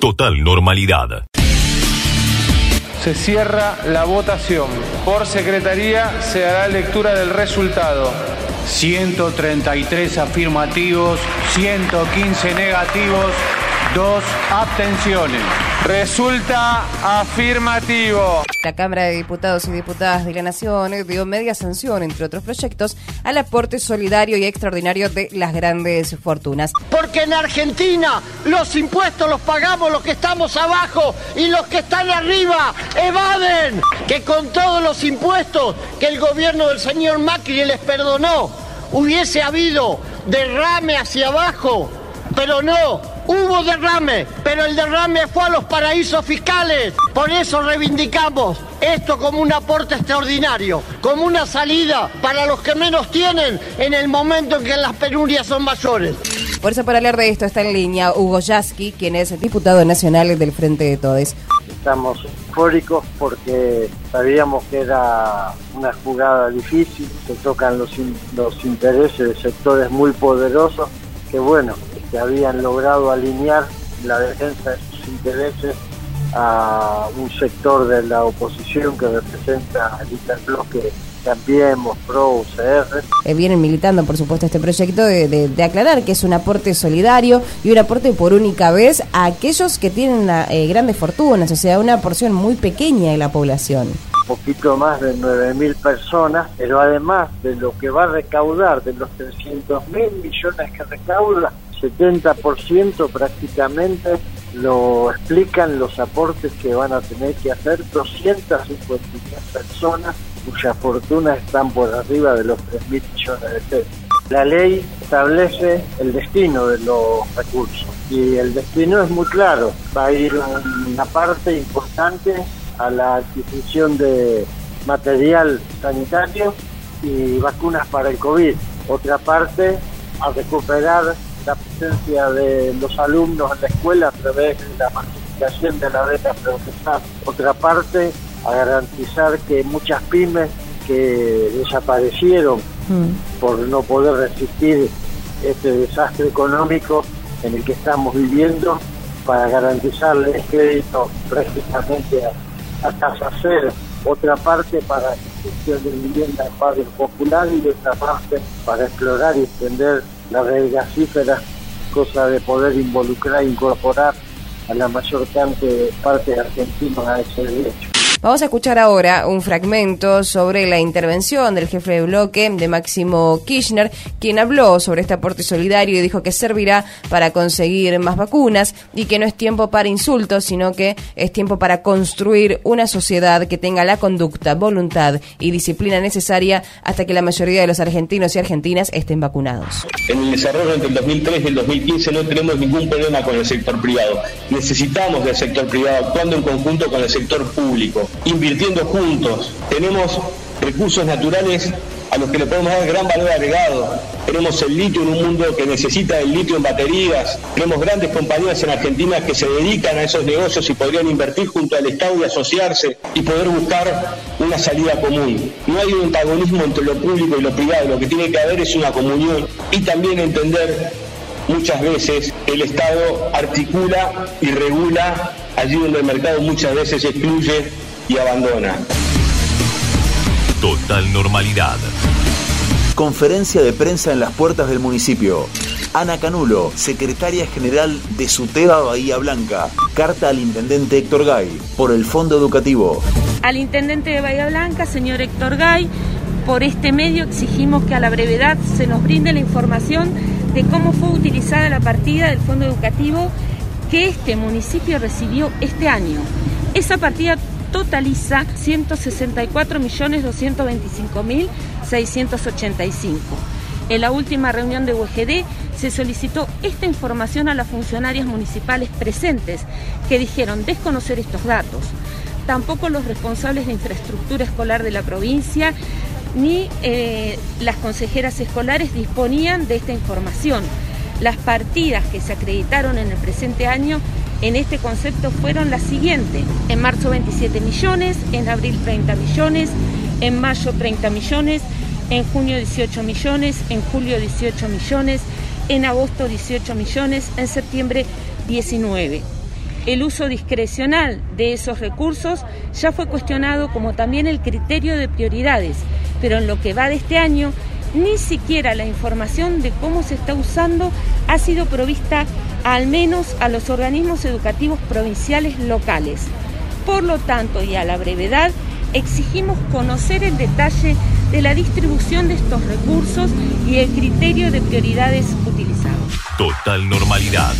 Total normalidad. Se cierra la votación. Por secretaría se hará lectura del resultado. 133 afirmativos, 115 negativos, dos abstenciones. Resulta afirmativo. La Cámara de Diputados y Diputadas de la Nación dio media sanción, entre otros proyectos, al aporte solidario y extraordinario de las grandes fortunas. Porque en Argentina los impuestos los pagamos los que estamos abajo y los que están arriba evaden. Que con todos los impuestos que el gobierno del señor Macri les perdonó, hubiese habido derrame hacia abajo, pero no, Hubo derrame, pero el derrame fue a los paraísos fiscales. Por eso reivindicamos esto como un aporte extraordinario, como una salida para los que menos tienen en el momento en que las penurias son mayores. Por eso para hablar de esto está en línea Hugo Yasky, quien es diputado nacional del Frente de Todes. Estamos eufóricos porque sabíamos que era una jugada difícil, se tocan los, los intereses de sectores muy poderosos, que bueno, que habían logrado alinear la defensa de sus intereses a un sector de la oposición que representa el interbloque Cambiemos, Pro, UCR. Eh, vienen militando, por supuesto, este proyecto de, aclarar que es un aporte solidario y un aporte por única vez a aquellos que tienen eh, grandes fortunas, o sea, una porción muy pequeña de la población poquito más de 9.000 personas, pero además de lo que va a recaudar, de los 300 mil millones que recauda, 70% prácticamente lo explican los aportes que van a tener que hacer 250 personas cuyas fortunas están por arriba de los 3 mil millones de pesos. La ley establece el destino de los recursos y el destino es muy claro. Va a ir una parte importante a la adquisición de material sanitario y vacunas para el COVID. Otra parte a recuperar la presencia de los alumnos en la escuela a través de la masificación de la beca profesional. Otra parte, a garantizar que muchas pymes que desaparecieron mm. por no poder resistir este desastre económico en el que estamos viviendo, para garantizarles crédito prácticamente a, a casa cero. Otra parte para la construcción de vivienda en barrios populares y otra parte para explorar y extender la red gasífera, cosa de poder involucrar e incorporar a la mayor cantidad de partes argentinas a ese derecho. Vamos a escuchar ahora un fragmento sobre la intervención del jefe de bloque de Máximo Kirchner, quien habló sobre este aporte solidario y dijo que servirá para conseguir más vacunas y que no es tiempo para insultos, sino que es tiempo para construir una sociedad que tenga la conducta, voluntad y disciplina necesaria hasta que la mayoría de los argentinos y argentinas estén vacunados. En el desarrollo entre el 2003 y el 2015 no tenemos ningún problema con el sector privado. Necesitamos del sector privado actuando en conjunto con el sector público invirtiendo juntos. Tenemos recursos naturales a los que le podemos dar gran valor agregado. Tenemos el litio en un mundo que necesita el litio en baterías. Tenemos grandes compañías en Argentina que se dedican a esos negocios y podrían invertir junto al Estado y asociarse y poder buscar una salida común. No hay un antagonismo entre lo público y lo privado. Lo que tiene que haber es una comunión y también entender muchas veces el Estado articula y regula allí donde el mercado muchas veces excluye y abandona. Total normalidad. Conferencia de prensa en las puertas del municipio. Ana Canulo, secretaria general de SUTEBA Bahía Blanca. Carta al intendente Héctor Gay por el Fondo Educativo. Al intendente de Bahía Blanca, señor Héctor Gay, por este medio exigimos que a la brevedad se nos brinde la información de cómo fue utilizada la partida del Fondo Educativo que este municipio recibió este año. Esa partida totaliza 164.225.685. En la última reunión de UGD se solicitó esta información a las funcionarias municipales presentes, que dijeron desconocer estos datos. Tampoco los responsables de infraestructura escolar de la provincia ni eh, las consejeras escolares disponían de esta información. Las partidas que se acreditaron en el presente año en este concepto fueron las siguientes. En marzo 27 millones, en abril 30 millones, en mayo 30 millones, en junio 18 millones, en julio 18 millones, en agosto 18 millones, en septiembre 19. El uso discrecional de esos recursos ya fue cuestionado como también el criterio de prioridades, pero en lo que va de este año, ni siquiera la información de cómo se está usando ha sido provista al menos a los organismos educativos provinciales locales. Por lo tanto, y a la brevedad, exigimos conocer el detalle de la distribución de estos recursos y el criterio de prioridades utilizados. Total normalidad.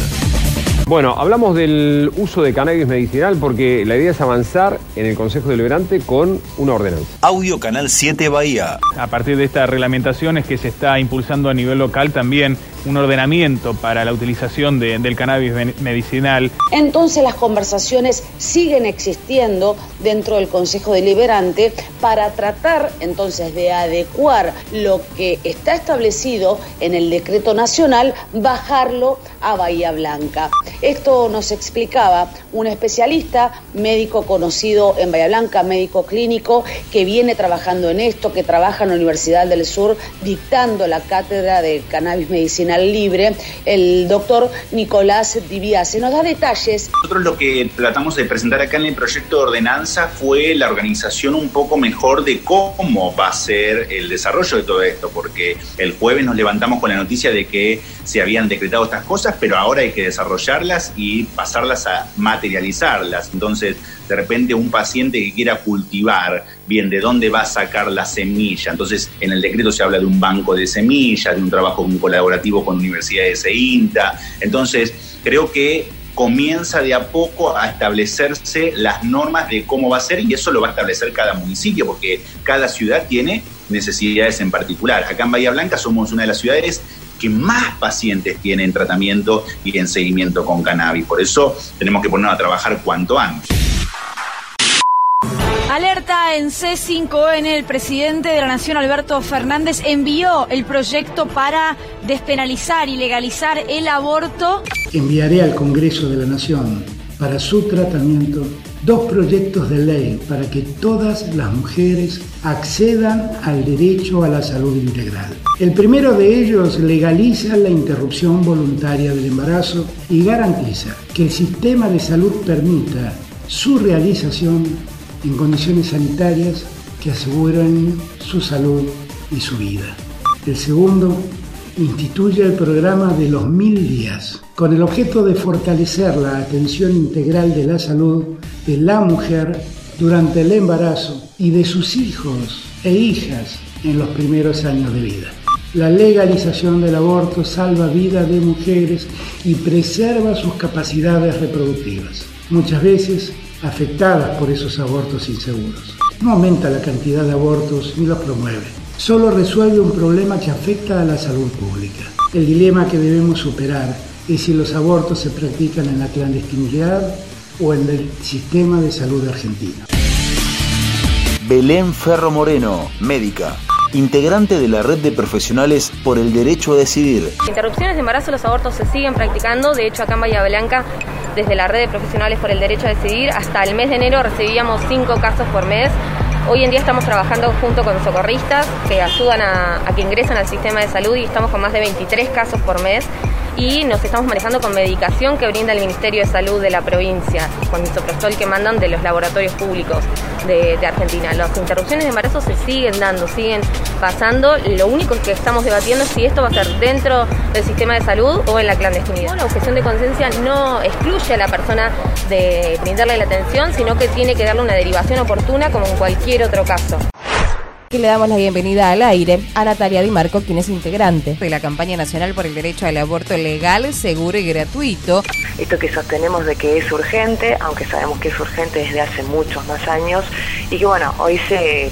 Bueno, hablamos del uso de cannabis medicinal porque la idea es avanzar en el Consejo Deliberante con una ordenanza. Audio Canal 7 Bahía. A partir de esta reglamentación es que se está impulsando a nivel local también un ordenamiento para la utilización de, del cannabis medicinal. Entonces las conversaciones siguen existiendo dentro del Consejo Deliberante para tratar entonces de adecuar lo que está establecido en el decreto nacional, bajarlo a Bahía Blanca. Esto nos explicaba un especialista, médico conocido en Bahía Blanca, médico clínico, que viene trabajando en esto, que trabaja en la Universidad del Sur dictando la cátedra de cannabis medicinal libre, el doctor Nicolás Se Nos da detalles. Nosotros lo que tratamos de presentar acá en el proyecto de ordenanza fue la organización un poco mejor de cómo va a ser el desarrollo de todo esto, porque el jueves nos levantamos con la noticia de que se habían decretado estas cosas, pero ahora hay que desarrollarlas y pasarlas a materializarlas. Entonces, de repente un paciente que quiera cultivar, bien, ¿de dónde va a sacar la semilla? Entonces, en el decreto se habla de un banco de semillas, de un trabajo colaborativo con universidades e INTA. Entonces, creo que comienza de a poco a establecerse las normas de cómo va a ser y eso lo va a establecer cada municipio, porque cada ciudad tiene necesidades en particular. Acá en Bahía Blanca somos una de las ciudades que más pacientes tienen tratamiento y en seguimiento con cannabis. Por eso tenemos que ponernos a trabajar cuanto antes. Alerta en C5N, el presidente de la Nación, Alberto Fernández, envió el proyecto para despenalizar y legalizar el aborto. Enviaré al Congreso de la Nación para su tratamiento dos proyectos de ley para que todas las mujeres accedan al derecho a la salud integral. El primero de ellos legaliza la interrupción voluntaria del embarazo y garantiza que el sistema de salud permita su realización en condiciones sanitarias que aseguren su salud y su vida. El segundo instituye el programa de los mil días, con el objeto de fortalecer la atención integral de la salud de la mujer durante el embarazo y de sus hijos e hijas en los primeros años de vida. La legalización del aborto salva vida de mujeres y preserva sus capacidades reproductivas. Muchas veces afectadas por esos abortos inseguros. No aumenta la cantidad de abortos ni los promueve. Solo resuelve un problema que afecta a la salud pública. El dilema que debemos superar es si los abortos se practican en la clandestinidad o en el sistema de salud argentino. Belén Ferro Moreno, médica integrante de la red de profesionales por el derecho a decidir. Interrupciones de embarazo, los abortos se siguen practicando. De hecho, acá en Bahía Blanca, desde la red de profesionales por el derecho a decidir, hasta el mes de enero recibíamos cinco casos por mes. Hoy en día estamos trabajando junto con socorristas que ayudan a, a, que ingresan al sistema de salud y estamos con más de 23 casos por mes y nos estamos manejando con medicación que brinda el Ministerio de Salud de la provincia, con misoprostol que mandan de los laboratorios públicos de, Argentina. Las interrupciones de embarazo se siguen dando, siguen pasando. Lo único que estamos debatiendo es si esto va a ser dentro del sistema de salud o en la clandestinidad. La objeción de conciencia no excluye a la persona de brindarle la atención, sino que tiene que darle una derivación oportuna como en cualquier otro caso. Y le damos la bienvenida al aire a Natalia Di Marco, quien es integrante de la campaña nacional por el derecho al aborto legal, seguro y gratuito. Esto que sostenemos de que es urgente, aunque sabemos que es urgente desde hace muchos más años, y que bueno, hoy se,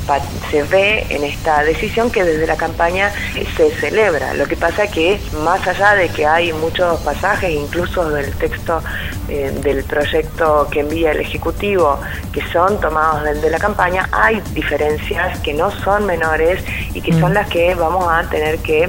se ve en esta decisión que desde la campaña se celebra. Lo que pasa que más allá de que hay muchos pasajes, incluso del texto eh, del proyecto que envía el Ejecutivo, que son tomados de, de la campaña, hay diferencias que no son menores y que son las que vamos a tener que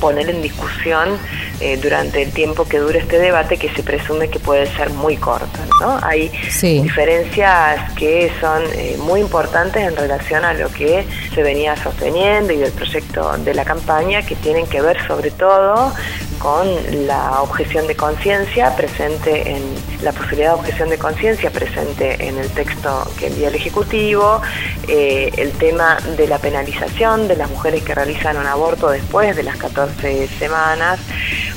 poner en discusión eh, durante el tiempo que dure este debate que se presume que puede ser muy corto. ¿no? Hay diferencias que son eh, muy importantes en relación a lo que se venía sosteniendo y del proyecto de la campaña que tienen que ver sobre todo con la objeción de conciencia presente en la posibilidad de objeción de conciencia presente en el texto que envía el Ejecutivo, eh, el tema de la penalización de las mujeres que realizan un aborto después de las 14 semanas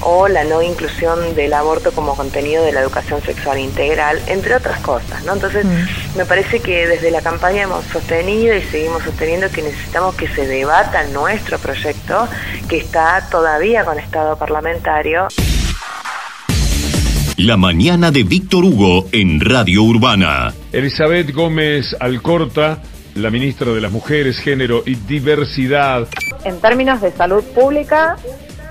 o la no inclusión del aborto como contenido de la educación sexual integral, entre otras cosas. ¿no? Entonces, mm. Me parece que desde la campaña hemos sostenido y seguimos sosteniendo que necesitamos que se debata nuestro proyecto, que está todavía con estado parlamentario. La mañana de Víctor Hugo en Radio Urbana. Elizabeth Gómez Alcorta, la ministra de las Mujeres, Género y Diversidad. En términos de salud pública,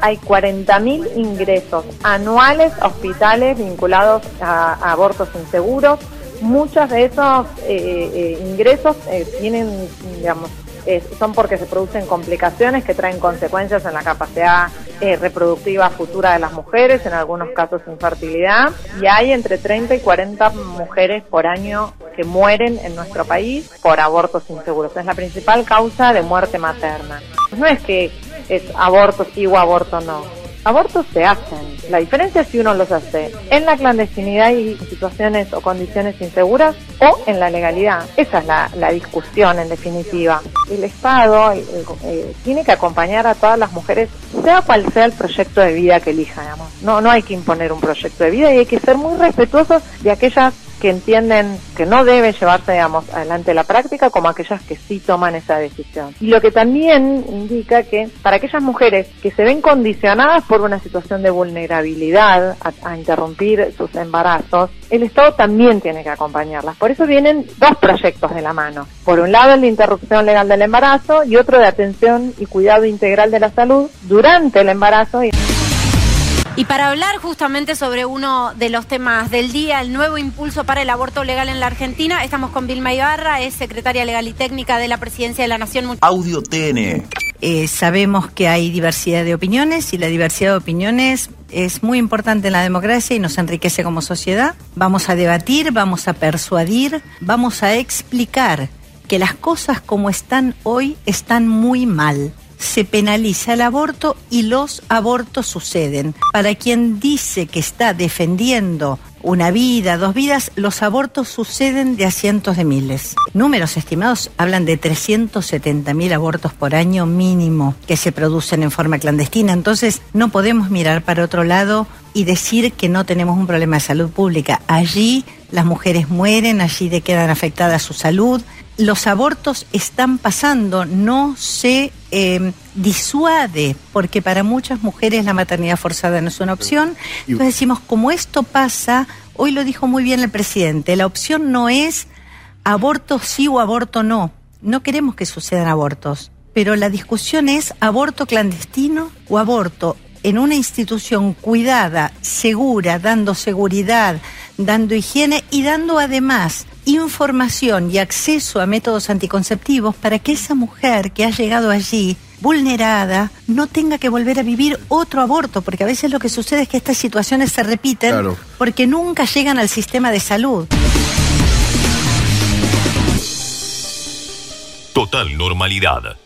hay 40.000 ingresos anuales a hospitales vinculados a, abortos inseguros. Muchos de esos eh, eh, ingresos eh, tienen, digamos, son porque se producen complicaciones que traen consecuencias en la capacidad reproductiva futura de las mujeres, en algunos casos infertilidad, y hay entre 30 y 40 mujeres por año que mueren en nuestro país por abortos inseguros. Es la principal causa de muerte materna. No es que es aborto sí o aborto no. Abortos se hacen. La diferencia es si uno los hace en la clandestinidad y situaciones o condiciones inseguras o en la legalidad. Esa es la, discusión en definitiva. El Estado eh, tiene que acompañar a todas las mujeres, sea cual sea el proyecto de vida que elijan. No, no hay que imponer un proyecto de vida y hay que ser muy respetuosos de aquellas que entienden que no debe llevarse, digamos, adelante la práctica como aquellas que sí toman esa decisión. Y lo que también indica que para aquellas mujeres que se ven condicionadas por una situación de vulnerabilidad a, interrumpir sus embarazos, el Estado también tiene que acompañarlas. Por eso vienen dos proyectos de la mano. Por un lado el de interrupción legal del embarazo y otro de atención y cuidado integral de la salud durante el embarazo. Y y para hablar justamente sobre uno de los temas del día, el nuevo impulso para el aborto legal en la Argentina, estamos con Vilma Ibarra, es secretaria legal y técnica de la Presidencia de la Nación. Audio TN. Eh, sabemos que hay diversidad de opiniones y la diversidad de opiniones es muy importante en la democracia y nos enriquece como sociedad. Vamos a debatir, vamos a persuadir, vamos a explicar que las cosas como están hoy están muy mal se penaliza el aborto y los abortos suceden. Para quien dice que está defendiendo una vida, dos vidas, los abortos suceden de a cientos de miles. Números estimados hablan de 370 mil abortos por año mínimo que se producen en forma clandestina. Entonces no podemos mirar para otro lado y decir que no tenemos un problema de salud pública. Allí las mujeres mueren, allí de quedan afectadas su salud, los abortos están pasando, no se eh, disuade, porque para muchas mujeres la maternidad forzada no es una opción. Entonces decimos, como esto pasa, hoy lo dijo muy bien el presidente, la opción no es aborto sí o aborto no. No queremos que sucedan abortos, pero la discusión es aborto clandestino o aborto en una institución cuidada, segura, dando seguridad, dando higiene y dando además información y acceso a métodos anticonceptivos para que esa mujer que ha llegado allí vulnerada no tenga que volver a vivir otro aborto, porque a veces lo que sucede es que estas situaciones se repiten porque nunca llegan al sistema de salud. Total normalidad.